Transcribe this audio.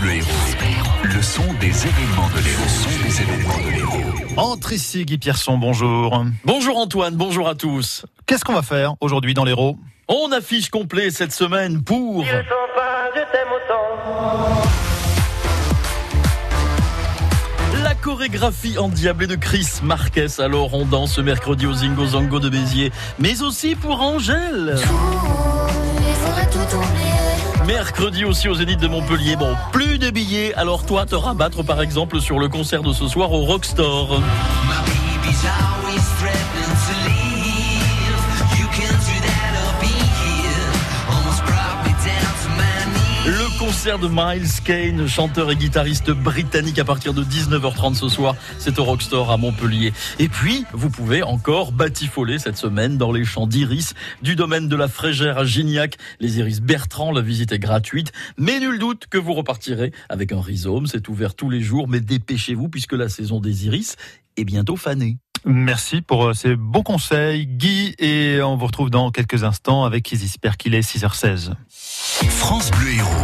Bleu Héros. Le son des événements de l'Héros. Le son des événements de l'Héros. Entre ici, Guy Pierson, bonjour. Bonjour Antoine, bonjour à tous. Qu'est-ce qu'on va faire aujourd'hui dans l'Héros? On affiche complet cette semaine pour... Je sens pas, je t'aime autant. La chorégraphie endiablée de Chris Marquez. Alors on danse ce mercredi au Zingo Zango de Béziers, mais aussi pour Angèle. Il faudrait tout oublier. Mercredi aussi au Zénith de Montpellier. Bon, plus de billets, alors toi te rabattre par exemple sur le concert de ce soir au Rockstore. Concert de Miles Kane, chanteur et guitariste britannique à partir de 19h30 ce soir, c'est au Rockstore à Montpellier. Et puis, vous pouvez encore batifoler cette semaine dans les champs d'iris du domaine de la Frégère à Gignac. Les iris Bertrand, la visite est gratuite, mais nul doute que vous repartirez avec un rhizome. C'est ouvert tous les jours, mais dépêchez-vous puisque la saison des iris est bientôt fanée. Merci pour euh, ces bons conseils, Guy, et on vous retrouve dans quelques instants avec Isis Perquilet, 6h16. France Bleu Héros.